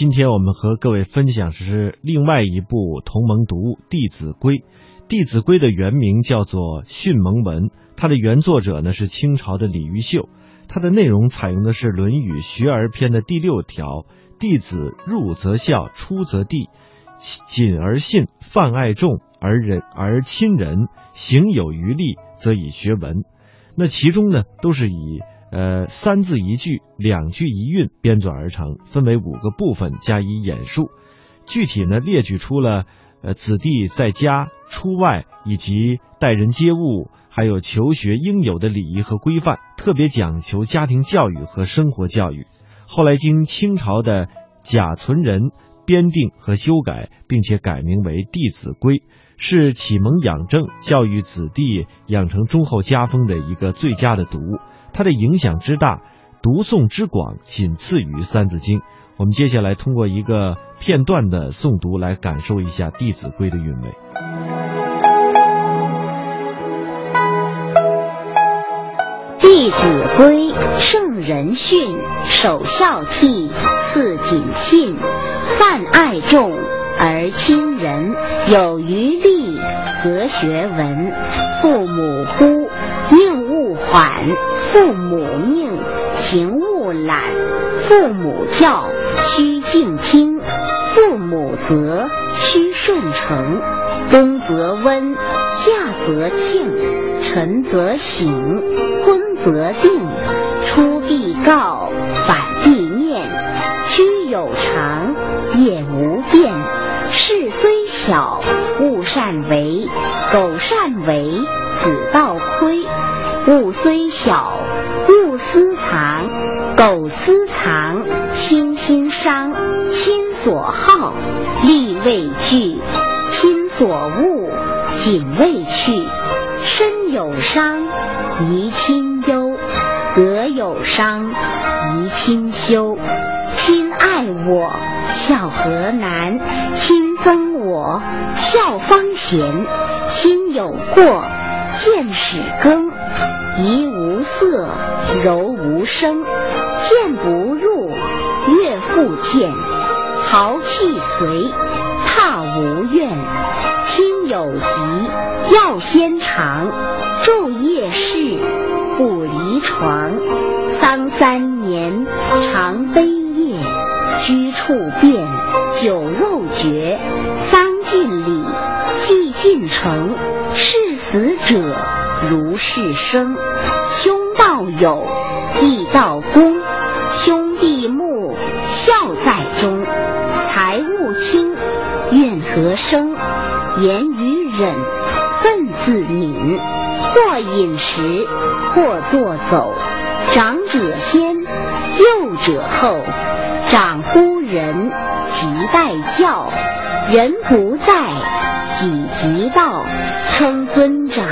今天我们和各位分享的是另外一部同盟读物《弟子规》。《弟子规》的原名叫做《训蒙文》，它的原作者呢是清朝的李毓秀。它的内容采用的是《论语·学而篇》的第六条：“弟子入则孝，出则悌，谨而信，泛爱众，而仁而亲仁，行有余力，则以学文。”那其中呢，都是以呃三字一句、两句一韵编纂而成，分为五个部分加以演述。具体呢，列举出了呃子弟在家、出外以及待人接物，还有求学应有的礼仪和规范，特别讲求家庭教育和生活教育。后来经清朝的贾存仁编订和修改，并且改名为《弟子规》。是启蒙养正、教育子弟养成忠厚家风的一个最佳的读物，它的影响之大，读诵之广，仅次于《三字经》。我们接下来通过一个片段的诵读来感受一下《弟子规》的韵味。《弟子规》圣人训，首孝悌，次谨信，泛爱众。而亲仁，有余力，则学文。父母呼，缓；父母命，行勿懒。父母教，须敬听；父母责，须顺承。冬则温，夏则庆，晨则省，昏则定。出必告，反必面。居有常，业无变。事虽小，勿擅为；苟擅为，子道亏。物虽小，勿私藏；苟私藏，亲心伤。亲所好，力为具；亲所恶，谨为去。身有伤，贻亲忧；德有伤，贻亲羞。亲爱我，孝何难？亲憎我，孝方贤。亲有过，见始更。怡无色，柔无声。谏不入，悦复谏。豪气随，踏无怨。亲有疾，要先尝。昼夜侍，不离床。丧三年，常悲咽。居处变，酒肉绝，丧尽礼，祭尽诚。事生。兄道友，弟道恭。兄弟睦，孝在中。财物轻，怨何生？言语忍，忿自泯。或饮食，或坐走。长者先，幼者后。长呼人，即待教；人不在，己即到。称尊长，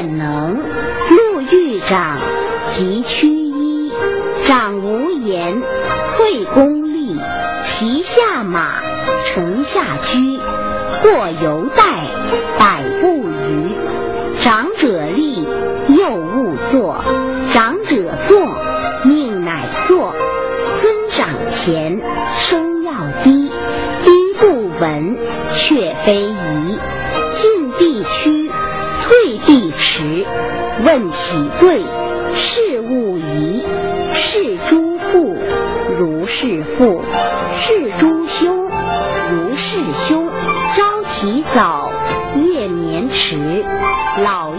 勿献能。路遇长，即趋揖。长无言，退恭立。骑下马，乘下车。过犹待，百步余。长者立，幼勿坐。长者坐，命乃坐；尊长前，声要低。低不闻，却非宜。进必趋，退必迟。问其贵，事勿疑。是诸父，如是父；事诸兄，如是兄。朝起早，夜眠迟，老。